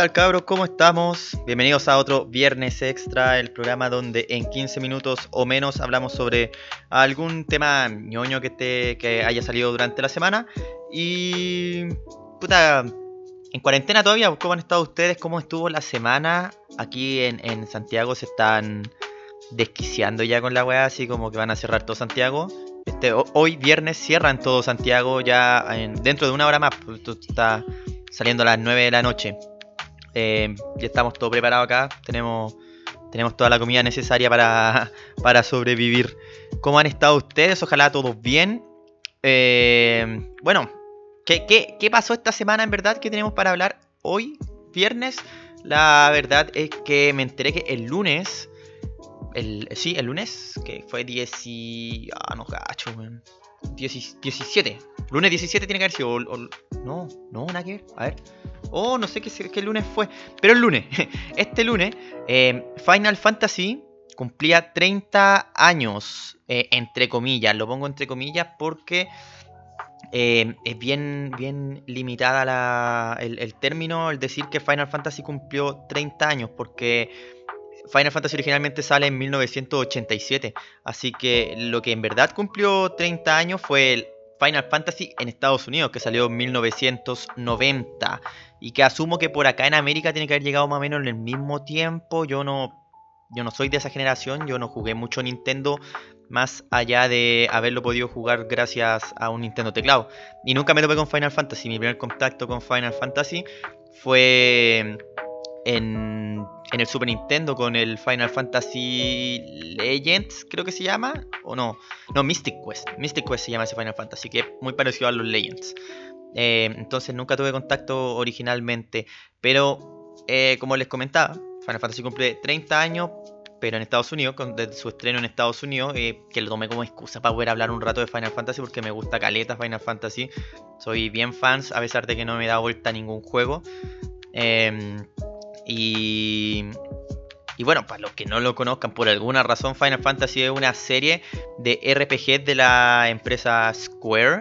¿Qué tal cabros? ¿Cómo estamos? Bienvenidos a otro Viernes Extra, el programa donde en 15 minutos o menos hablamos sobre algún tema ñoño que, esté, que haya salido durante la semana. Y... Puta, en cuarentena todavía, ¿cómo han estado ustedes? ¿Cómo estuvo la semana? Aquí en, en Santiago se están desquiciando ya con la weá, así como que van a cerrar todo Santiago. Este, hoy viernes cierran todo Santiago ya dentro de una hora más. Pues, está saliendo a las 9 de la noche. Eh, ya estamos todo preparado acá. Tenemos, tenemos toda la comida necesaria para, para sobrevivir. ¿Cómo han estado ustedes? Ojalá todos bien. Eh, bueno, ¿qué, ¿qué, pasó esta semana en verdad que tenemos para hablar hoy, viernes? La verdad es que me enteré que el lunes el, sí, el lunes, que fue 10 Ah, no, gacho, 17. Lunes 17 tiene que haber sido. no, no, nada que ver. A ver. Oh, no sé qué, qué lunes fue. Pero el lunes, este lunes, eh, Final Fantasy cumplía 30 años, eh, entre comillas. Lo pongo entre comillas porque eh, es bien, bien limitada la, el, el, término, el decir que Final Fantasy cumplió 30 años, porque Final Fantasy originalmente sale en 1987, así que lo que en verdad cumplió 30 años fue Final Fantasy en Estados Unidos, que salió en 1990, y que asumo que por acá en América tiene que haber llegado más o menos en el mismo tiempo. Yo no, yo no soy de esa generación, yo no jugué mucho Nintendo más allá de haberlo podido jugar gracias a un Nintendo teclado. Y nunca me topé con Final Fantasy. Mi primer contacto con Final Fantasy fue en, el Super Nintendo con el Final Fantasy Legends, creo que se llama, o no, no, Mystic Quest, Mystic Quest se llama ese Final Fantasy, que es muy parecido a los Legends. Eh, entonces nunca tuve contacto originalmente, pero eh, como les comentaba, Final Fantasy cumple 30 años, pero en Estados Unidos, desde su estreno en Estados Unidos, eh, que lo tomé como excusa para poder hablar un rato de Final Fantasy, porque me gusta caleta Final Fantasy, soy bien fans, a pesar de que no me da vuelta ningún juego. Eh, y, bueno, para los que no lo conozcan, por alguna razón, Final Fantasy es una serie de RPG de la empresa Square.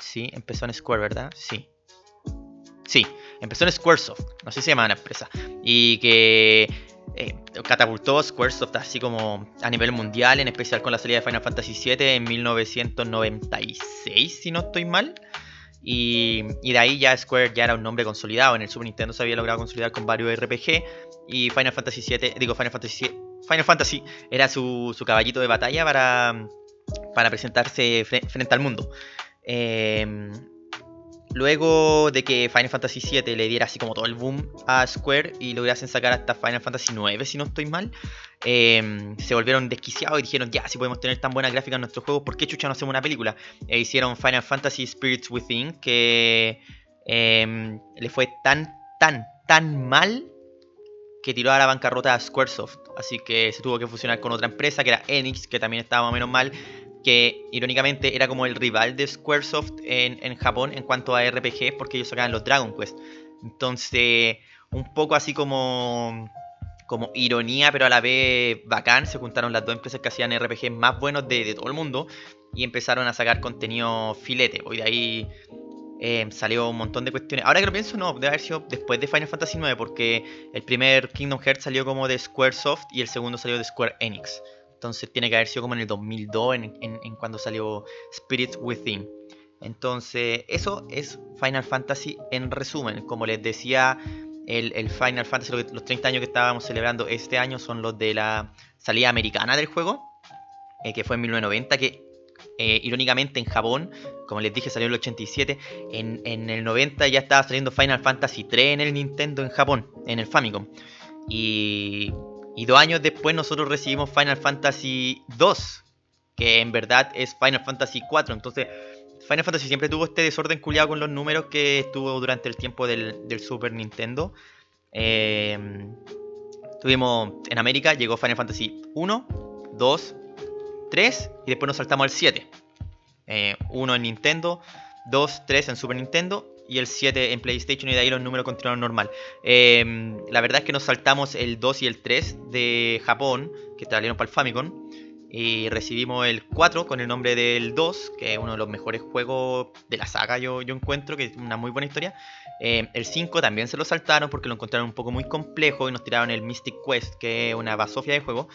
Sí, empezó en Square, ¿verdad? Sí. Sí, empezó en Squaresoft, no sé si se llama la empresa. Y que eh, catapultó Squaresoft así como a nivel mundial, en especial con la salida de Final Fantasy VII en 1996, si no estoy mal. Y, de ahí ya Square ya era un nombre consolidado. En el Super Nintendo se había logrado consolidar con varios RPG. Y Final Fantasy VII, digo Final Fantasy Final Fantasy era su, caballito de batalla para, para presentarse frente al mundo. Eh, Luego de que Final Fantasy VII le diera así como todo el boom a Square y lograsen sacar hasta Final Fantasy IX, si no estoy mal, em, se volvieron desquiciados y dijeron, ya, si podemos tener tan buena gráfica en nuestros juegos, ¿por qué chucha no hacemos una película? E hicieron Final Fantasy Spirits Within, que em, le fue tan, tan, tan mal que tiró a la bancarrota a Squaresoft. Así que se tuvo que fusionar con otra empresa que era Enix, que también estaba más o menos mal que irónicamente era como el rival de Squaresoft en, Japón en cuanto a RPG, porque ellos sacaban los Dragon Quest. Entonces, un poco así como, como ironía, pero a la vez bacán, se juntaron las dos empresas que hacían RPG más buenos de, todo el mundo y empezaron a sacar contenido filete. Hoy de ahí eh, salió un montón de cuestiones. Ahora que lo pienso, no, debe haber sido después de Final Fantasy IX, porque el primer Kingdom Hearts salió como de Squaresoft y el segundo salió de Square Enix. Entonces tiene que haber sido como en el 2002, en, cuando salió Spirit Within. Entonces, eso es Final Fantasy en resumen. Como les decía, el, Final Fantasy, los 30 años que estábamos celebrando este año son los de la salida americana del juego, eh, que fue en 1990, que eh, irónicamente en Japón, como les dije, salió en el 87. En, en, el 90 ya estaba saliendo Final Fantasy 3 en el Nintendo en Japón, en el Famicom. Y y dos años después nosotros recibimos Final Fantasy 2, que en verdad es Final Fantasy 4. Entonces, Final Fantasy siempre tuvo este desorden culiado con los números que estuvo durante el tiempo del, Super Nintendo. Em, tuvimos en América, llegó Final Fantasy 1, 2, 3 y después nos saltamos al 7. 1 en Nintendo, 2, 3 en Super Nintendo y el 7 en PlayStation y de ahí los números continuaron normal. Em, la verdad es que nos saltamos el 2 y el 3 de Japón, que salieron para el Famicom. y recibimos el 4 con el nombre del 2, que es uno de los mejores juegos de la saga, yo, yo encuentro, que es una muy buena historia. Eh, el 5 también se lo saltaron porque lo encontraron un poco muy complejo y nos tiraron el Mystic Quest, que es una basofia de juego.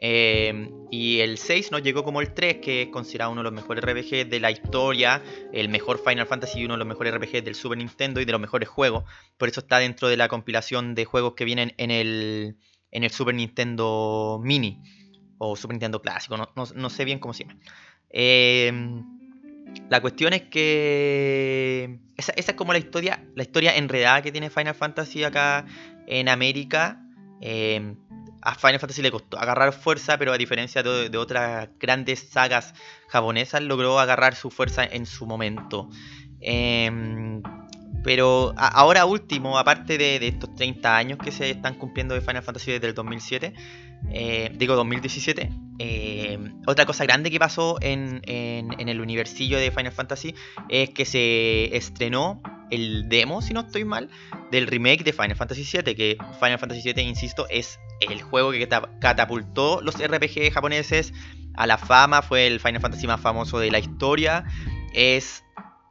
Eh, y el 6 nos llegó como el 3, que es considerado uno de los mejores RPG de la historia, el mejor Final Fantasy y uno de los mejores RPG del Super Nintendo y de los mejores juegos. Por eso está dentro de la compilación de juegos que vienen en el, en el Super Nintendo Mini o Super Nintendo Clásico, no, sé bien cómo se llama. Eh, la cuestión es que esa, es como la historia, la historia enredada que tiene Final Fantasy acá en América. Eh, a Final Fantasy le costó agarrar fuerza, pero a diferencia de, otras grandes sagas japonesas, logró agarrar su fuerza en su momento. Em, pero ahora último, aparte de, estos 30 años que se están cumpliendo de Final Fantasy desde el 2007, eh, digo 2017, eh, otra cosa grande que pasó en, en, el universillo de Final Fantasy es que se estrenó el demo, si no estoy mal, del remake de Final Fantasy VII, que Final Fantasy VII, insisto, es el juego que catapultó los RPG japoneses a la fama, fue el Final Fantasy más famoso de la historia, es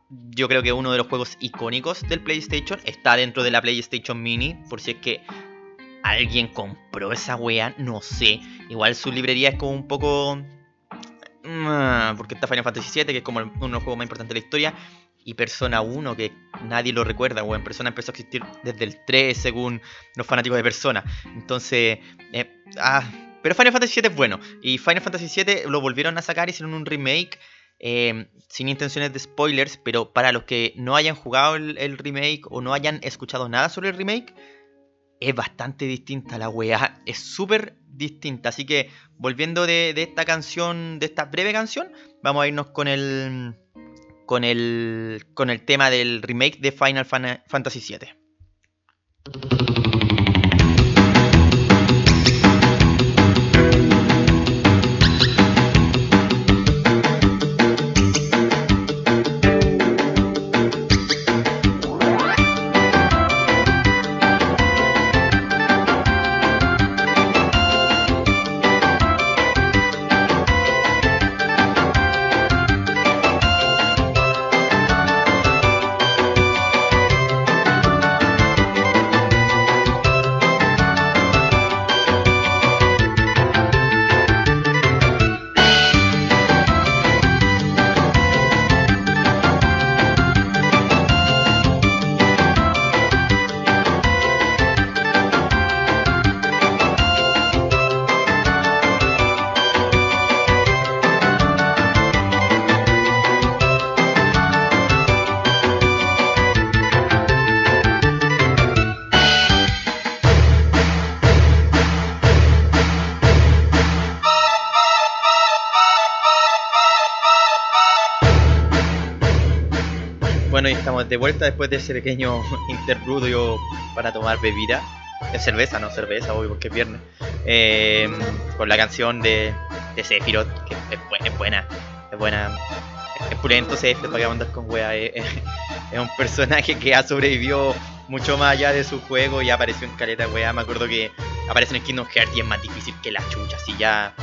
yo creo que uno de los juegos icónicos del PlayStation, está dentro de la PlayStation Mini, por si es que alguien compró esa wea, no sé, igual su librería es como un poco... Mm, porque está Final Fantasy VII, que es como uno de los juegos más importantes de la historia, y Persona 1, que nadie lo recuerda, en Persona empezó a existir desde el 3, según los fanáticos de Persona. Entonces, eh, ah, pero Final Fantasy VII es bueno. Y Final Fantasy VII lo volvieron a sacar, hicieron un remake. Eh, sin intenciones de spoilers, pero para los que no hayan jugado el, remake o no hayan escuchado nada sobre el remake, es bastante distinta la weá, es súper distinta. Así que volviendo de, de, esta canción, de esta breve canción, vamos a irnos con el, con el, con el tema del remake de Final Fantasy VII. De vuelta después de ese pequeño interludio para tomar bebida. Es cerveza, no cerveza, obvio, porque es viernes. Eh, con la canción de, de Sephiroth, que es, buena, es buena. Es pulento Sephiroth, para que andar con wea. Es, un personaje que ha sobrevivido mucho más allá de su juego y apareció en caleta wea. Me acuerdo que aparece en Kingdom Hearts y es más difícil que la chucha. Así ya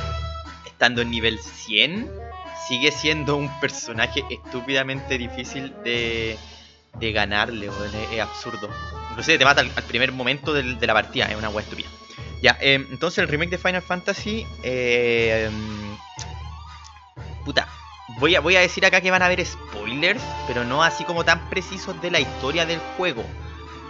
estando en nivel 100, sigue siendo un personaje estúpidamente difícil de de ganarle, es, absurdo. Inclusive te mata al, primer momento de la partida, es una wea estúpida. Ya, em, entonces el remake de Final Fantasy. Eh, puta. Voy a, voy a decir acá que van a haber spoilers, pero no así como tan precisos de la historia del juego.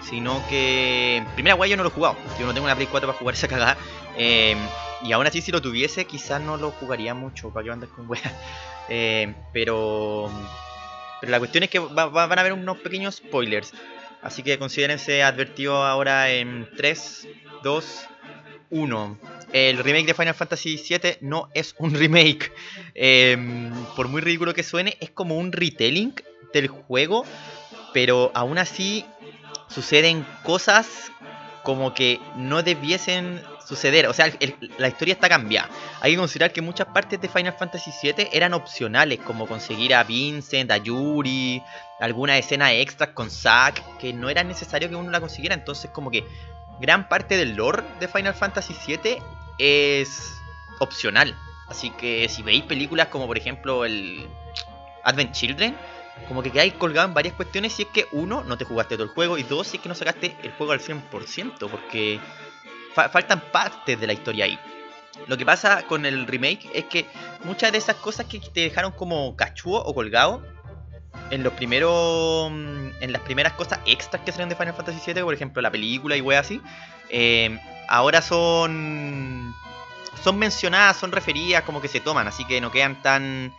Sino que. Primera wea yo no lo he jugado. Yo no tengo una Play 4 para jugar esa cagada. Em, y aún así, si lo tuviese, quizás no lo jugaría mucho. Para que andes con wea. Em, pero pero la cuestión es que van a haber unos pequeños spoilers. Así que considérense advertido ahora en 3, 2, 1. El remake de Final Fantasy VII no es un remake. Em, por muy ridículo que suene, es como un retelling del juego. Pero aún así suceden cosas como que no debiesen suceder. O sea, la historia está cambiada. Hay que considerar que muchas partes de Final Fantasy VII eran opcionales, como conseguir a Vincent, a Yuri, alguna escena extra con Zack, que no era necesario que uno la consiguiera. Entonces, como que gran parte del lore de Final Fantasy VII es opcional. Así que si veis películas como por ejemplo el Advent Children, como que quedáis colgado en varias cuestiones si es que uno, no te jugaste todo el juego y dos, si es que no sacaste el juego al 100%, porque faltan partes de la historia ahí. Lo que pasa con el remake es que muchas de esas cosas que te dejaron como cachudo o colgado en los primeros en las primeras cosas extras que salieron de Final Fantasy VII, por ejemplo la película y wey así, eh, ahora son son mencionadas, son referidas, como que se toman, así que no quedan tan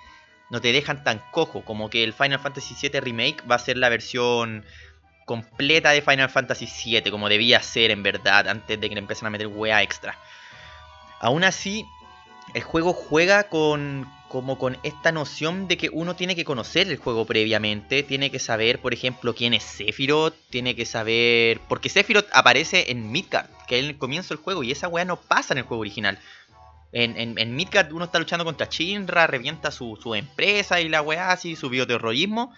no te dejan tan cojo, como que el Final Fantasy VII Remake va a ser la versión completa de Final Fantasy VII, como debía ser en verdad, antes de que le empiecen a meter wea extra. Aún así, el juego juega con como con esta noción de que uno tiene que conocer el juego previamente, tiene que saber, por ejemplo, quién es Sephiroth, tiene que saber... Porque Sephiroth aparece en Midgard, que es el comienzo del juego, y esa weá no pasa en el juego original. En, Midgard uno está luchando contra Shinra, revienta su, empresa y la weá así, su bioterrorismo.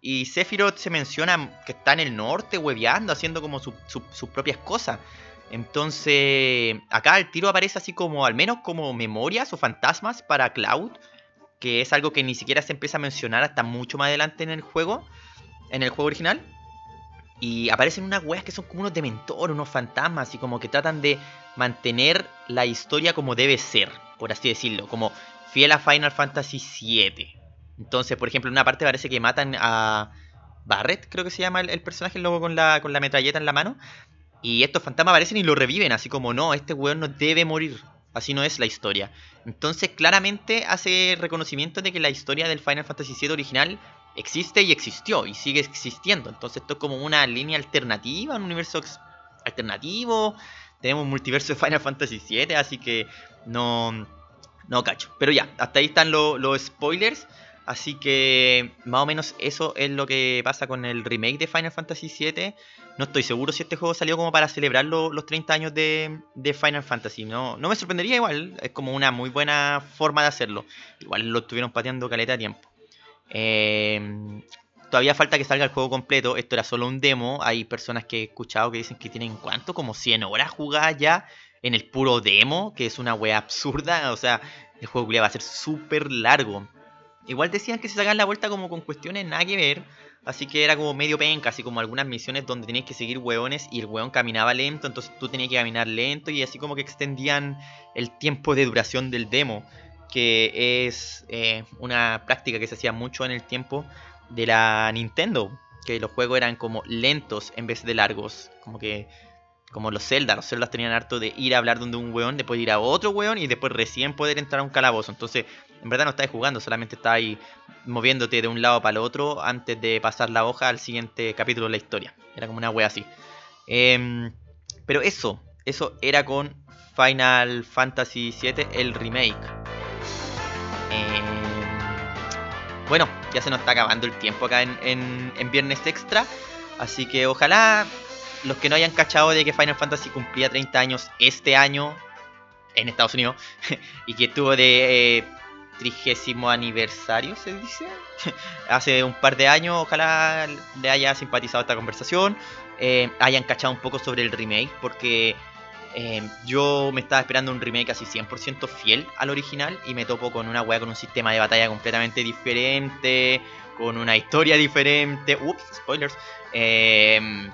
Y Sephiroth se menciona que está en el norte, hueveando, haciendo como sus propias cosas. Entonces, acá el tiro aparece así como, al menos como memorias o fantasmas para Cloud, que es algo que ni siquiera se empieza a mencionar hasta mucho más adelante en el juego, en el juego original. Y aparecen unas weas que son como unos dementores, unos fantasmas, y como que tratan de mantener la historia como debe ser, por así decirlo, como fiel a Final Fantasy VII. Entonces, por ejemplo, en una parte parece que matan a Barret, creo que se llama el, personaje, luego con la, con la metralleta en la mano. Y estos fantasmas aparecen y lo reviven, así como no, este weón no debe morir. Así no es la historia. Entonces, claramente hace reconocimiento de que la historia del Final Fantasy VII original existe y existió y sigue existiendo. Entonces esto es como una línea alternativa, un universo alternativo. Tenemos un multiverso de Final Fantasy VII, así que no, no cacho. Pero ya, hasta ahí están los spoilers. Así que más o menos eso es lo que pasa con el remake de Final Fantasy VII. No estoy seguro si este juego salió como para celebrar los 30 años de, de, Final Fantasy. No, no me sorprendería igual. Es como una muy buena forma de hacerlo. Igual lo estuvieron pateando caleta de tiempo. Eh, todavía falta que salga el juego completo. Esto era solo un demo. Hay personas que he escuchado que dicen que tienen cuánto, como 100 horas jugadas ya en el puro demo, que es una wea absurda. O sea, el juego va a ser súper largo. Igual decían que se sacan la vuelta como con cuestiones nada que ver. Así que era como medio penca, así como algunas misiones donde tenías que seguir hueones y el hueón caminaba lento, entonces tú tenías que caminar lento y así como que extendían el tiempo de duración del demo que es eh, una práctica que se hacía mucho en el tiempo de la Nintendo, que los juegos eran como lentos en vez de largos, como que como los Zelda, los Zelda tenían harto de ir a hablar donde un weón, después ir a otro weón y después recién poder entrar a un calabozo. Entonces, en verdad no estáis jugando, solamente estáis moviéndote de un lado para el otro antes de pasar la hoja al siguiente capítulo de la historia. Era como una wea así. Em, pero eso, eso era con Final Fantasy VII, el remake. Eh, bueno, ya se nos está acabando el tiempo acá en, Viernes Extra. Así que ojalá los que no hayan cachado de que Final Fantasy cumplía 30 años este año en Estados Unidos y que estuvo de eh, trigésimo aniversario, se dice, hace un par de años, ojalá le haya simpatizado esta conversación, eh, hayan cachado un poco sobre el remake, porque eh, yo me estaba esperando un remake casi 100% fiel al original y me topo con una weá con un sistema de batalla completamente diferente, con una historia diferente. Ups, spoilers. Eh,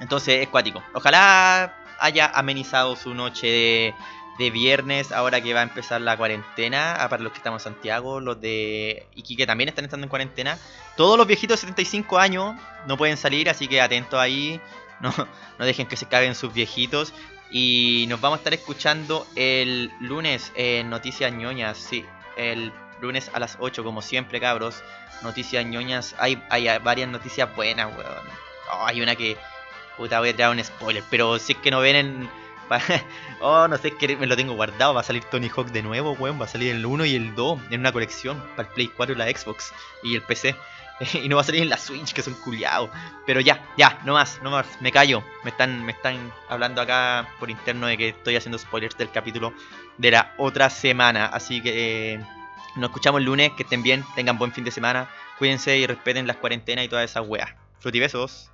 entonces es cuático. Ojalá haya amenizado su noche de, de, viernes ahora que va a empezar la cuarentena. Ah, para los que estamos en Santiago, los de Iquique también están estando en cuarentena. Todos los viejitos de 75 años no pueden salir, así que atentos ahí. No, no dejen que se caguen sus viejitos. Y nos vamos a estar escuchando el lunes en Noticias ñoñas, sí, el lunes a las 8 como siempre, cabros. Noticias ñoñas, hay, hay varias noticias buenas, weón. Oh, hay una que, puta, voy a traer un spoiler, pero si es que no ven en... oh, no sé, es me lo tengo guardado, va a salir Tony Hawk de nuevo, weón, va a salir el 1 y el 2 en una colección para el Play 4 y la Xbox y el PC. y no va a salir en la Switch, que son culiados. Pero ya, ya, no más, no más, me callo. Me están, me están hablando acá por interno de que estoy haciendo spoilers del capítulo de la otra semana. Así que eh, nos escuchamos el lunes, que estén bien, tengan buen fin de semana, cuídense y respeten las cuarentenas y todas esas weas. Frutibesos.